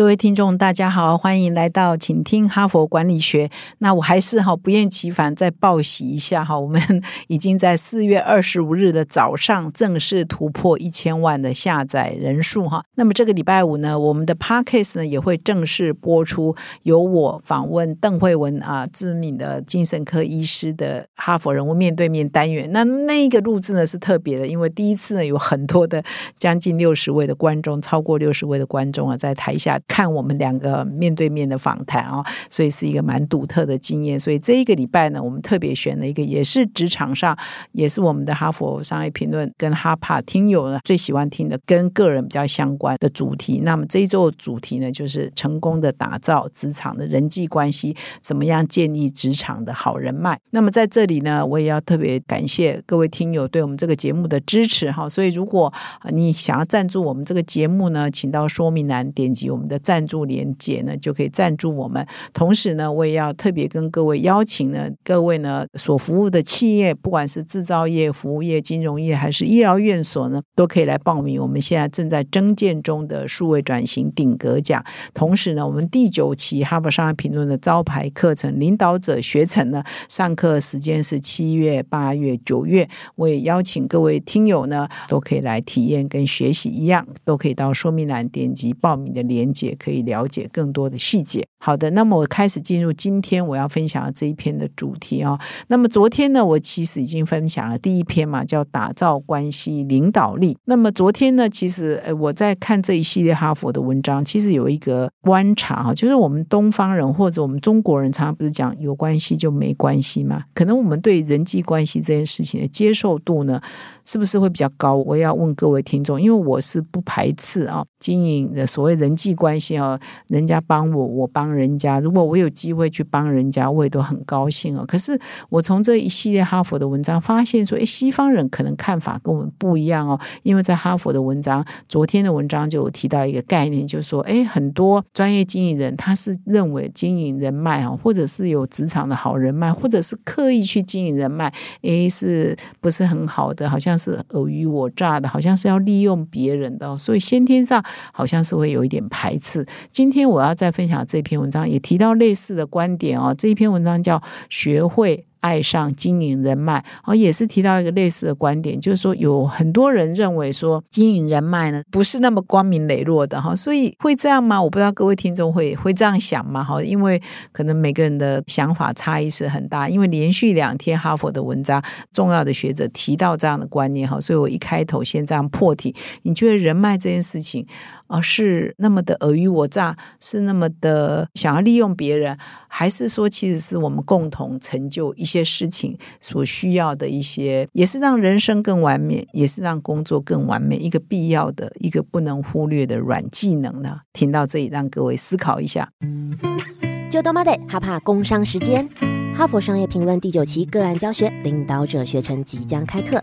各位听众，大家好，欢迎来到请听哈佛管理学。那我还是哈不厌其烦再报喜一下哈，我们已经在四月二十五日的早上正式突破一千万的下载人数哈。那么这个礼拜五呢，我们的 Podcast 呢也会正式播出，由我访问邓慧文啊，知名的精神科医师的哈佛人物面对面单元。那那一个录制呢是特别的，因为第一次呢有很多的将近六十位的观众，超过六十位的观众啊，在台下。看我们两个面对面的访谈啊，所以是一个蛮独特的经验。所以这一个礼拜呢，我们特别选了一个，也是职场上，也是我们的哈佛商业评论跟哈帕听友呢最喜欢听的，跟个人比较相关的主题。那么这一周的主题呢，就是成功的打造职场的人际关系，怎么样建立职场的好人脉。那么在这里呢，我也要特别感谢各位听友对我们这个节目的支持哈。所以如果你想要赞助我们这个节目呢，请到说明栏点击我们的。赞助连接呢，就可以赞助我们。同时呢，我也要特别跟各位邀请呢，各位呢所服务的企业，不管是制造业、服务业、金融业，还是医疗院所呢，都可以来报名。我们现在正在征建中的数位转型顶格奖。同时呢，我们第九期哈佛商业评论的招牌课程领导者学程呢，上课时间是七月、八月、九月。我也邀请各位听友呢，都可以来体验跟学习一样，都可以到说明栏点击报名的链接。也可以了解更多的细节。好的，那么我开始进入今天我要分享的这一篇的主题哦。那么昨天呢，我其实已经分享了第一篇嘛，叫打造关系领导力。那么昨天呢，其实呃我在看这一系列哈佛的文章，其实有一个观察哈，就是我们东方人或者我们中国人常常不是讲有关系就没关系嘛？可能我们对人际关系这件事情的接受度呢？是不是会比较高？我要问各位听众，因为我是不排斥啊经营的所谓人际关关系哦，人家帮我，我帮人家。如果我有机会去帮人家，我也都很高兴哦。可是我从这一系列哈佛的文章发现说，诶，西方人可能看法跟我们不一样哦。因为在哈佛的文章，昨天的文章就有提到一个概念，就是说，诶，很多专业经营人他是认为经营人脉啊，或者是有职场的好人脉，或者是刻意去经营人脉，诶，是不是很好的？好像。是尔虞我诈的，好像是要利用别人的，所以先天上好像是会有一点排次。今天我要再分享这篇文章，也提到类似的观点哦。这一篇文章叫《学会》。爱上经营人脉，哦，也是提到一个类似的观点，就是说有很多人认为说经营人脉呢不是那么光明磊落的哈，所以会这样吗？我不知道各位听众会会这样想吗？哈，因为可能每个人的想法差异是很大，因为连续两天哈佛的文章，重要的学者提到这样的观念哈，所以我一开头先这样破题，你觉得人脉这件事情？而是那么的尔虞我诈，是那么的想要利用别人，还是说其实是我们共同成就一一些事情所需要的一些，也是让人生更完美，也是让工作更完美一个必要的一个不能忽略的软技能呢？听到这里，让各位思考一下。就多妈的哈帕工商时间，哈佛商业评论第九期个案教学领导者学程即将开课。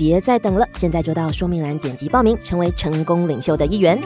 别再等了，现在就到说明栏点击报名，成为成功领袖的一员。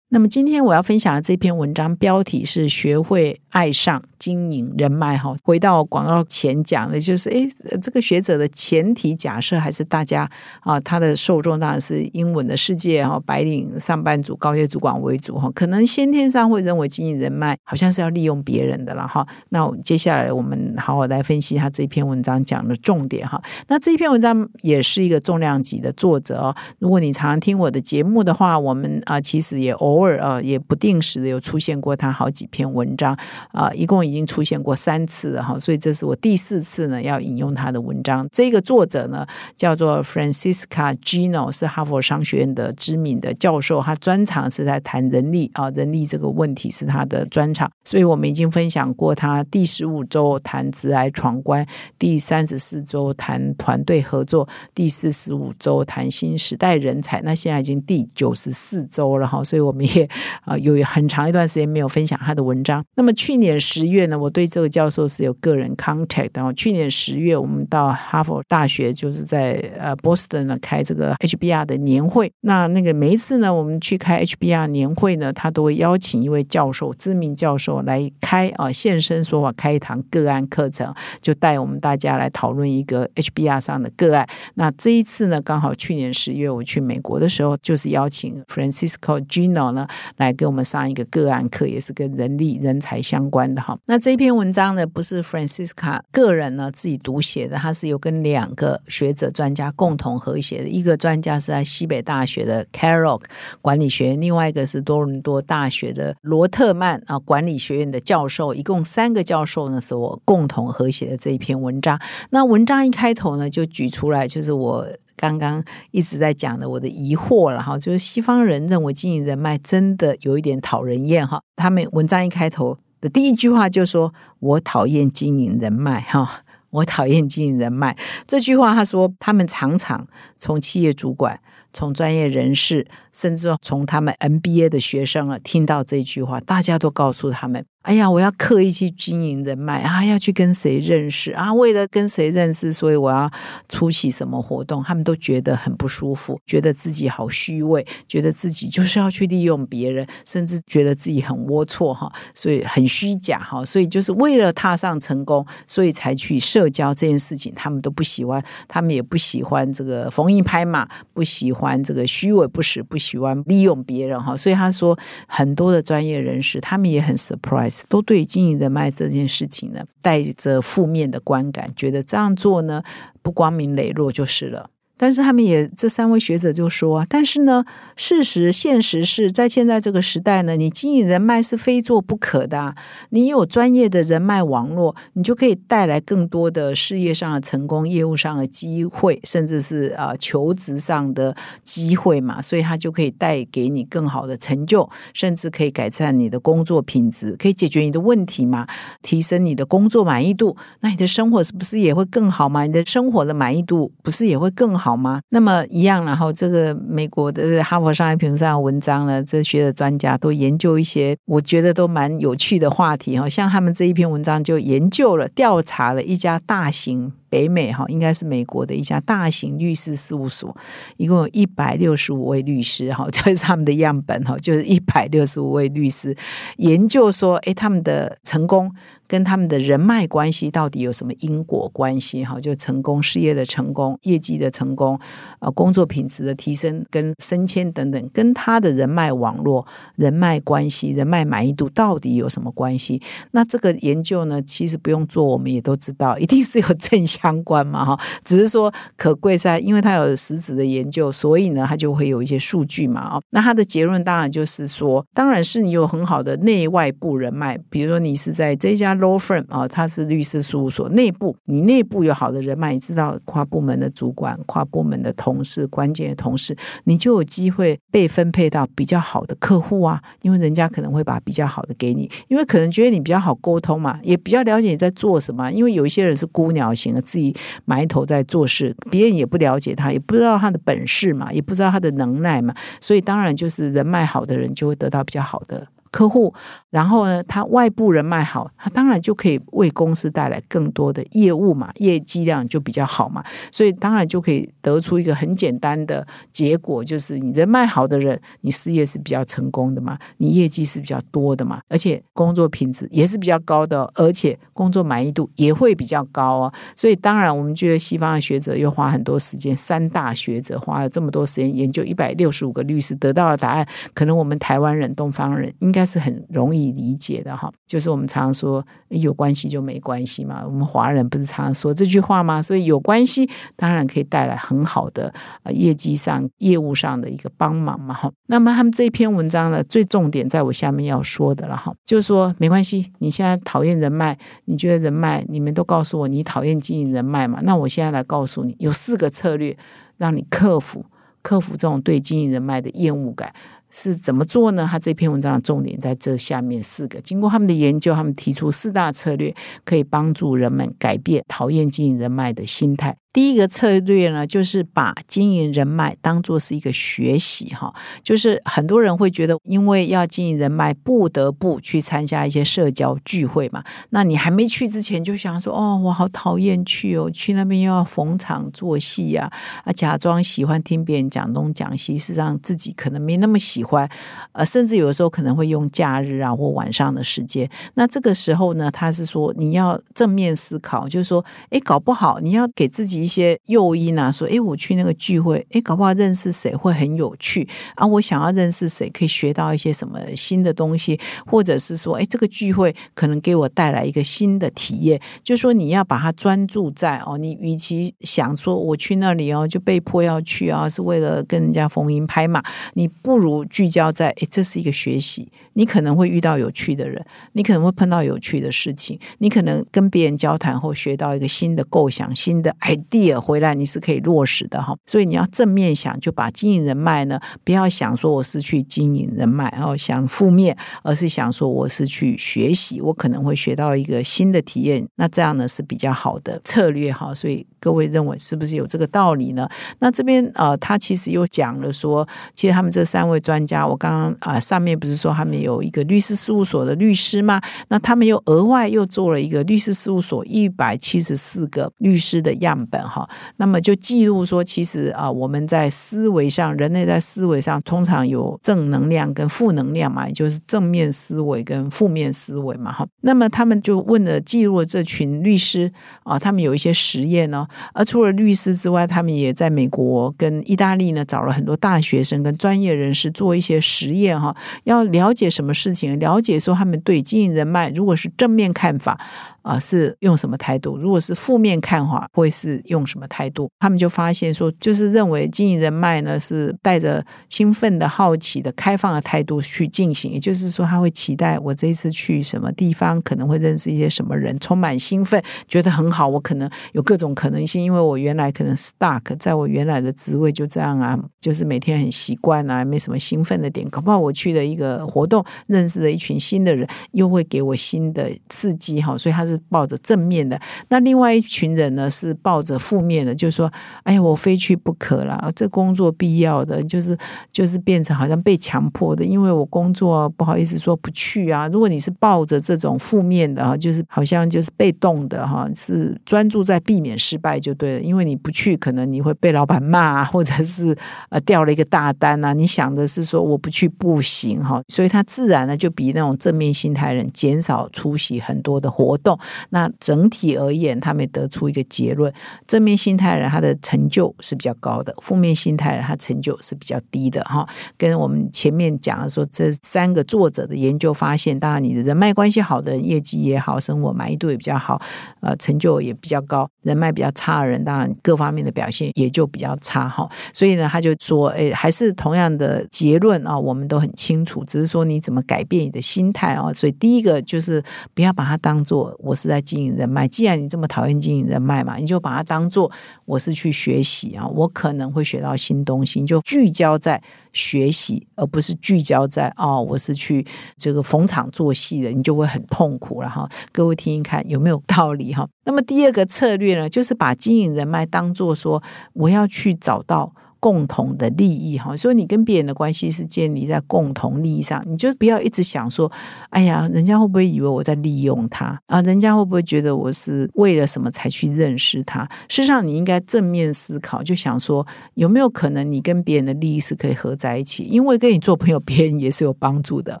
那么今天我要分享的这篇文章标题是“学会爱上”。经营人脉哈，回到广告前讲的，就是诶，这个学者的前提假设还是大家啊，他的受众当然是英文的世界哈，白领上班族、高阶主管为主哈，可能先天上会认为经营人脉好像是要利用别人的了哈。那接下来我们好好来分析他这篇文章讲的重点哈。那这篇文章也是一个重量级的作者哦。如果你常常听我的节目的话，我们啊其实也偶尔啊也不定时的有出现过他好几篇文章啊，一共。已经出现过三次了哈，所以这是我第四次呢要引用他的文章。这个作者呢叫做 Francisca Gino，是哈佛商学院的知名的教授，他专长是在谈人力啊，人力这个问题是他的专长。所以我们已经分享过他第十五周谈直癌闯关，第三十四周谈团队合作，第四十五周谈新时代人才。那现在已经第九十四周了哈，所以我们也啊有很长一段时间没有分享他的文章。那么去年十月呢，我对这个教授是有个人 contact。然后去年十月，我们到哈佛大学，就是在呃波士顿呢开这个 HBR 的年会。那那个每一次呢，我们去开 HBR 年会呢，他都会邀请一位教授，知名教授来开啊现身说法，开一堂个案课程，就带我们大家来讨论一个 HBR 上的个案。那这一次呢，刚好去年十月我去美国的时候，就是邀请 Francisco Gino 呢来给我们上一个个案课，也是跟人力人才相关的哈。那这篇文章呢，不是 Francisca 个人呢自己读写的，他是有跟两个学者专家共同合写的。一个专家是在西北大学的 Carroll 管理学院，另外一个是多伦多大学的罗特曼啊管理学院的教授，一共三个教授呢是我共同合写的这一篇文章。那文章一开头呢就举出来，就是我。刚刚一直在讲的我的疑惑了哈，就是西方人认为经营人脉真的有一点讨人厌哈。他们文章一开头的第一句话就说：“我讨厌经营人脉哈，我讨厌经营人脉。”这句话他说，他们常常从企业主管、从专业人士，甚至从他们 MBA 的学生啊听到这句话，大家都告诉他们。哎呀，我要刻意去经营人脉啊，要去跟谁认识啊？为了跟谁认识，所以我要出席什么活动？他们都觉得很不舒服，觉得自己好虚伪，觉得自己就是要去利用别人，甚至觉得自己很龌龊哈，所以很虚假哈。所以就是为了踏上成功，所以才去社交这件事情，他们都不喜欢，他们也不喜欢这个逢迎拍马，不喜欢这个虚伪不实，不喜欢利用别人哈。所以他说，很多的专业人士，他们也很 surprise。都对经营人脉这件事情呢，带着负面的观感，觉得这样做呢不光明磊落就是了。但是他们也这三位学者就说，但是呢，事实现实是在现在这个时代呢，你经营人脉是非做不可的。你有专业的人脉网络，你就可以带来更多的事业上的成功、业务上的机会，甚至是啊求职上的机会嘛。所以他就可以带给你更好的成就，甚至可以改善你的工作品质，可以解决你的问题嘛，提升你的工作满意度。那你的生活是不是也会更好嘛？你的生活的满意度不是也会更好？好吗？那么一样，然后这个美国的哈佛商业评论上的文章呢，这些的专家都研究一些，我觉得都蛮有趣的话题哈。像他们这一篇文章就研究了、调查了一家大型。北美哈应该是美国的一家大型律师事务所，一共有一百六十五位律师哈，这是他们的样本哈，就是一百六十五位律师研究说，哎，他们的成功跟他们的人脉关系到底有什么因果关系哈？就成功事业的成功、业绩的成功、啊工作品质的提升跟升迁等等，跟他的人脉网络、人脉关系、人脉满意度到底有什么关系？那这个研究呢，其实不用做，我们也都知道，一定是有正向。相关嘛哈，只是说可贵在，因为它有实质的研究，所以呢，它就会有一些数据嘛啊。那它的结论当然就是说，当然是你有很好的内外部人脉，比如说你是在这家 law firm 啊，它是律师事务所内部，你内部有好的人脉，你知道跨部门的主管、跨部门的同事、关键的同事，你就有机会被分配到比较好的客户啊，因为人家可能会把比较好的给你，因为可能觉得你比较好沟通嘛，也比较了解你在做什么，因为有一些人是孤鸟型的。自己埋头在做事，别人也不了解他，也不知道他的本事嘛，也不知道他的能耐嘛，所以当然就是人脉好的人就会得到比较好的。客户，然后呢，他外部人脉好，他当然就可以为公司带来更多的业务嘛，业绩量就比较好嘛，所以当然就可以得出一个很简单的结果，就是你人脉好的人，你事业是比较成功的嘛，你业绩是比较多的嘛，而且工作品质也是比较高的，而且工作满意度也会比较高哦。所以当然，我们觉得西方的学者又花很多时间，三大学者花了这么多时间研究一百六十五个律师得到的答案，可能我们台湾人、东方人应该。该是很容易理解的哈。就是我们常常说有关系就没关系嘛，我们华人不是常常说这句话吗？所以有关系当然可以带来很好的呃业绩上、业务上的一个帮忙嘛哈。那么他们这篇文章呢，最重点在我下面要说的了哈，就是说没关系，你现在讨厌人脉，你觉得人脉，你们都告诉我你讨厌经营人脉嘛？那我现在来告诉你，有四个策略让你克服克服这种对经营人脉的厌恶感。是怎么做呢？他这篇文章的重点在这下面四个。经过他们的研究，他们提出四大策略，可以帮助人们改变讨厌经营人脉的心态。第一个策略呢，就是把经营人脉当做是一个学习哈，就是很多人会觉得，因为要经营人脉，不得不去参加一些社交聚会嘛。那你还没去之前，就想说，哦，我好讨厌去哦，去那边又要逢场作戏呀，啊，假装喜欢听别人讲东讲西，事实上自己可能没那么喜欢，呃，甚至有的时候可能会用假日啊或晚上的时间。那这个时候呢，他是说你要正面思考，就是说，哎，搞不好你要给自己。一些诱因啊，说哎，我去那个聚会，哎，搞不好认识谁会很有趣啊！我想要认识谁，可以学到一些什么新的东西，或者是说，哎，这个聚会可能给我带来一个新的体验。就说你要把它专注在哦，你与其想说我去那里哦，就被迫要去啊，是为了跟人家逢迎拍马，你不如聚焦在哎，这是一个学习，你可能会遇到有趣的人，你可能会碰到有趣的事情，你可能跟别人交谈后学到一个新的构想，新的 idea。第二回来你是可以落实的哈，所以你要正面想，就把经营人脉呢，不要想说我是去经营人脉，然后想负面，而是想说我是去学习，我可能会学到一个新的体验，那这样呢是比较好的策略哈。所以各位认为是不是有这个道理呢？那这边呃，他其实又讲了说，其实他们这三位专家，我刚刚啊上面不是说他们有一个律师事务所的律师吗？那他们又额外又做了一个律师事务所一百七十四个律师的样本。哈，那么就记录说，其实啊，我们在思维上，人类在思维上通常有正能量跟负能量嘛，也就是正面思维跟负面思维嘛。哈，那么他们就问了，记录了这群律师啊，他们有一些实验呢。而除了律师之外，他们也在美国跟意大利呢，找了很多大学生跟专业人士做一些实验哈，要了解什么事情，了解说他们对经营人脉，如果是正面看法。啊，是用什么态度？如果是负面看法，会是用什么态度？他们就发现说，就是认为经营人脉呢，是带着兴奋的好奇的开放的态度去进行。也就是说，他会期待我这一次去什么地方，可能会认识一些什么人，充满兴奋，觉得很好。我可能有各种可能性，因为我原来可能 stuck 在我原来的职位就这样啊，就是每天很习惯啊，没什么兴奋的点。搞不好我去的一个活动，认识了一群新的人，又会给我新的刺激哈。所以他。是抱着正面的，那另外一群人呢是抱着负面的，就是说，哎呀，我非去不可了，这工作必要的，就是就是变成好像被强迫的，因为我工作不好意思说不去啊。如果你是抱着这种负面的哈，就是好像就是被动的哈，是专注在避免失败就对了，因为你不去，可能你会被老板骂，或者是呃掉了一个大单啊。你想的是说我不去不行哈，所以他自然呢就比那种正面心态人减少出席很多的活动。那整体而言，他们得出一个结论：正面心态人他的成就是比较高的，负面心态人他成就是比较低的。哈，跟我们前面讲的说，这三个作者的研究发现，当然你的人脉关系好的人，业绩也好，生活满意度也比较好，呃，成就也比较高；人脉比较差的人，当然各方面的表现也就比较差。哈，所以呢，他就说，哎，还是同样的结论啊，我们都很清楚，只是说你怎么改变你的心态啊。所以第一个就是不要把它当做。我是在经营人脉，既然你这么讨厌经营人脉嘛，你就把它当做我是去学习啊，我可能会学到新东西，就聚焦在学习，而不是聚焦在哦，我是去这个逢场作戏的，你就会很痛苦了哈。各位听一看有没有道理哈？那么第二个策略呢，就是把经营人脉当做说我要去找到。共同的利益哈，所以你跟别人的关系是建立在共同利益上，你就不要一直想说，哎呀，人家会不会以为我在利用他啊？人家会不会觉得我是为了什么才去认识他？事实上，你应该正面思考，就想说，有没有可能你跟别人的利益是可以合在一起？因为跟你做朋友，别人也是有帮助的。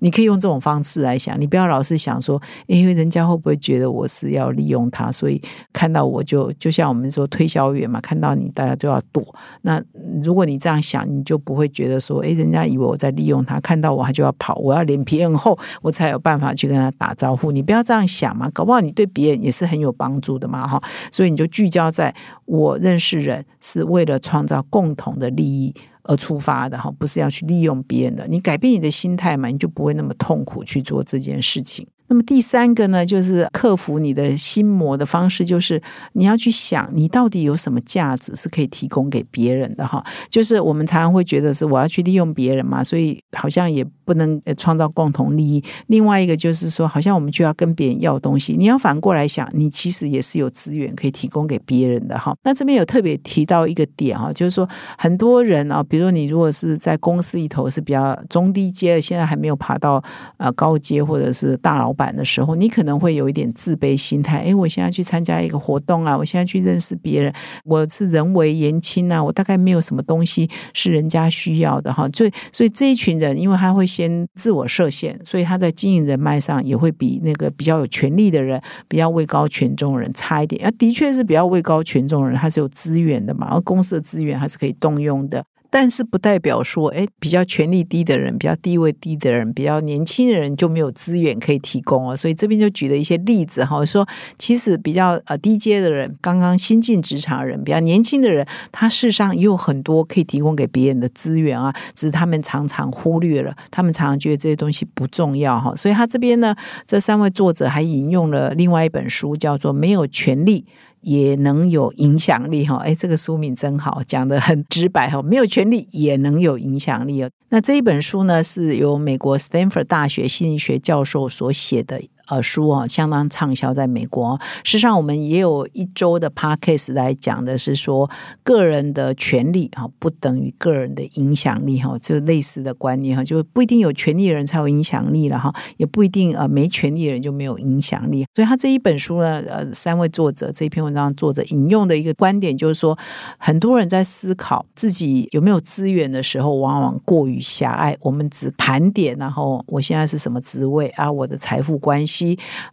你可以用这种方式来想，你不要老是想说，因为人家会不会觉得我是要利用他，所以看到我就就像我们说推销员嘛，看到你大家都要躲那。如果你这样想，你就不会觉得说，诶，人家以为我在利用他，看到我他就要跑，我要脸皮很厚，我才有办法去跟他打招呼。你不要这样想嘛，搞不好你对别人也是很有帮助的嘛，哈。所以你就聚焦在我认识人是为了创造共同的利益。而出发的哈，不是要去利用别人的。你改变你的心态嘛，你就不会那么痛苦去做这件事情。那么第三个呢，就是克服你的心魔的方式，就是你要去想，你到底有什么价值是可以提供给别人的哈。就是我们常常会觉得是我要去利用别人嘛，所以好像也不能创造共同利益。另外一个就是说，好像我们就要跟别人要东西。你要反过来想，你其实也是有资源可以提供给别人的哈。那这边有特别提到一个点哈，就是说很多人啊，比如说你如果是在公司里头是比较中低阶，现在还没有爬到呃高阶或者是大佬。版的时候，你可能会有一点自卑心态。哎，我现在去参加一个活动啊，我现在去认识别人，我是人为言轻啊，我大概没有什么东西是人家需要的哈。所以，所以这一群人，因为他会先自我设限，所以他在经营人脉上也会比那个比较有权力的人、比较位高权重的人差一点。啊，的确是比较位高权重的人，他是有资源的嘛，而公司的资源还是可以动用的。但是不代表说，哎，比较权力低的人，比较地位低的人，比较年轻的人就没有资源可以提供哦。所以这边就举了一些例子哈，说其实比较呃低阶的人，刚刚新进职场的人，比较年轻的人，他事实上也有很多可以提供给别人的资源啊，只是他们常常忽略了，他们常常觉得这些东西不重要哈。所以他这边呢，这三位作者还引用了另外一本书，叫做《没有权利》。也能有影响力哈，哎，这个书名真好，讲的很直白哈，没有权利也能有影响力哦。那这一本书呢，是由美国斯坦福大学心理学教授所写的。呃，书啊，相当畅销在美国。事实上，我们也有一周的 podcast 来讲的是说，个人的权利哈不等于个人的影响力哈，就类似的观念哈，就不一定有权利的人才有影响力了哈，也不一定呃没权利的人就没有影响力。所以他这一本书呢，呃，三位作者这篇文章作者引用的一个观点就是说，很多人在思考自己有没有资源的时候，往往过于狭隘。我们只盘点，然后我现在是什么职位啊，我的财富关系。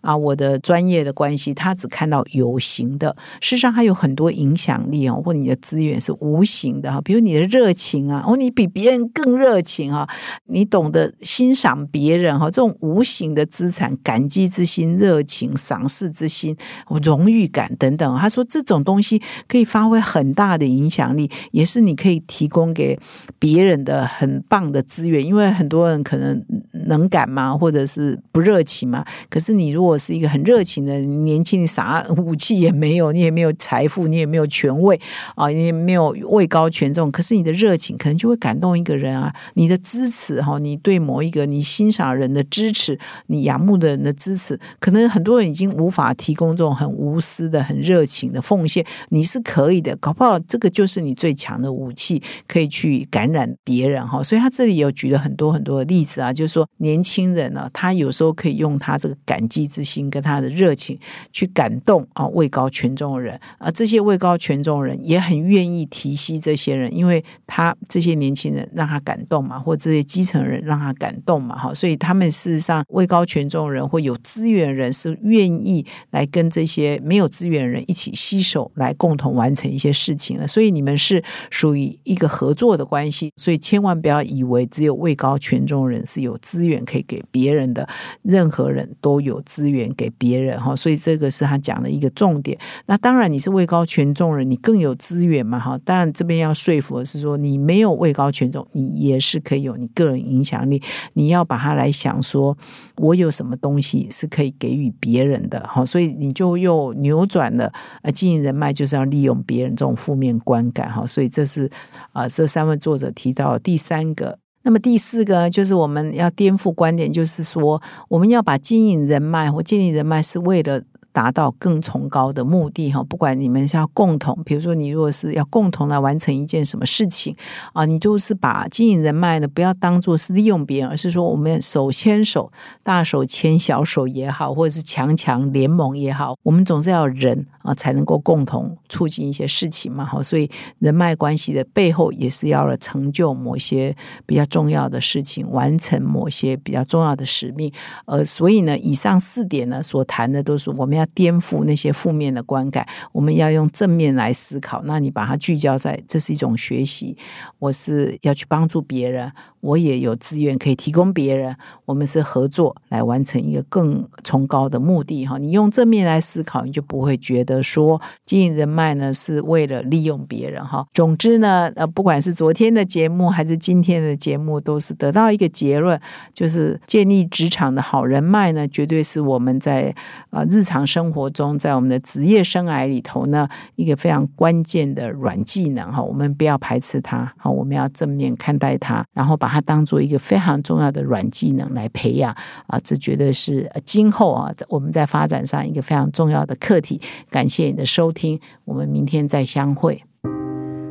啊，我的专业的关系，他只看到有形的，事实上还有很多影响力哦，或你的资源是无形的哈，比如你的热情啊，哦，你比别人更热情啊，你懂得欣赏别人哈，这种无形的资产，感激之心、热情、赏识之心、荣誉感等等，他说这种东西可以发挥很大的影响力，也是你可以提供给别人的很棒的资源，因为很多人可能能感吗，或者是不热情吗。可是你如果是一个很热情的年轻，你啥武器也没有，你也没有财富，你也没有权位啊，你也没有位高权重。可是你的热情可能就会感动一个人啊，你的支持哈，你对某一个你欣赏人的支持，你仰慕的人的支持，可能很多人已经无法提供这种很无私的、很热情的奉献，你是可以的，搞不好这个就是你最强的武器，可以去感染别人哈。所以他这里有举了很多很多的例子啊，就是说年轻人呢，他有时候可以用他这个。感激之心跟他的热情去感动啊位高权重的人啊，这些位高权重的人也很愿意提携这些人，因为他这些年轻人让他感动嘛，或这些基层人让他感动嘛，哈，所以他们事实上位高权重的人或有资源人是愿意来跟这些没有资源人一起携手来共同完成一些事情了。所以你们是属于一个合作的关系，所以千万不要以为只有位高权重人是有资资源可以给别人的，任何人都。有资源给别人哈，所以这个是他讲的一个重点。那当然你是位高权重人，你更有资源嘛哈。当然这边要说服的是说，你没有位高权重，你也是可以有你个人影响力。你要把它来想说，我有什么东西是可以给予别人的哈，所以你就又扭转了呃，经营人脉就是要利用别人这种负面观感哈。所以这是啊，这三位作者提到第三个。那么第四个就是我们要颠覆观点，就是说我们要把经营人脉或建立人脉是为了。达到更崇高的目的哈，不管你们是要共同，比如说你如果是要共同来完成一件什么事情啊，你就是把经营人脉呢，不要当做是利用别人，而是说我们手牵手，大手牵小手也好，或者是强强联盟也好，我们总是要人啊才能够共同促进一些事情嘛哈，所以人脉关系的背后也是要了成就某些比较重要的事情，完成某些比较重要的使命，呃，所以呢，以上四点呢所谈的都是我们要。颠覆那些负面的观感，我们要用正面来思考。那你把它聚焦在，这是一种学习。我是要去帮助别人。我也有资源可以提供别人，我们是合作来完成一个更崇高的目的哈。你用正面来思考，你就不会觉得说经营人脉呢是为了利用别人哈。总之呢，呃，不管是昨天的节目还是今天的节目，都是得到一个结论，就是建立职场的好人脉呢，绝对是我们在啊日常生活中，在我们的职业生涯里头呢一个非常关键的软技能哈。我们不要排斥它，好，我们要正面看待它，然后把。当做一个非常重要的软技能来培养啊，这绝对是今后啊我们在发展上一个非常重要的课题。感谢你的收听，我们明天再相会。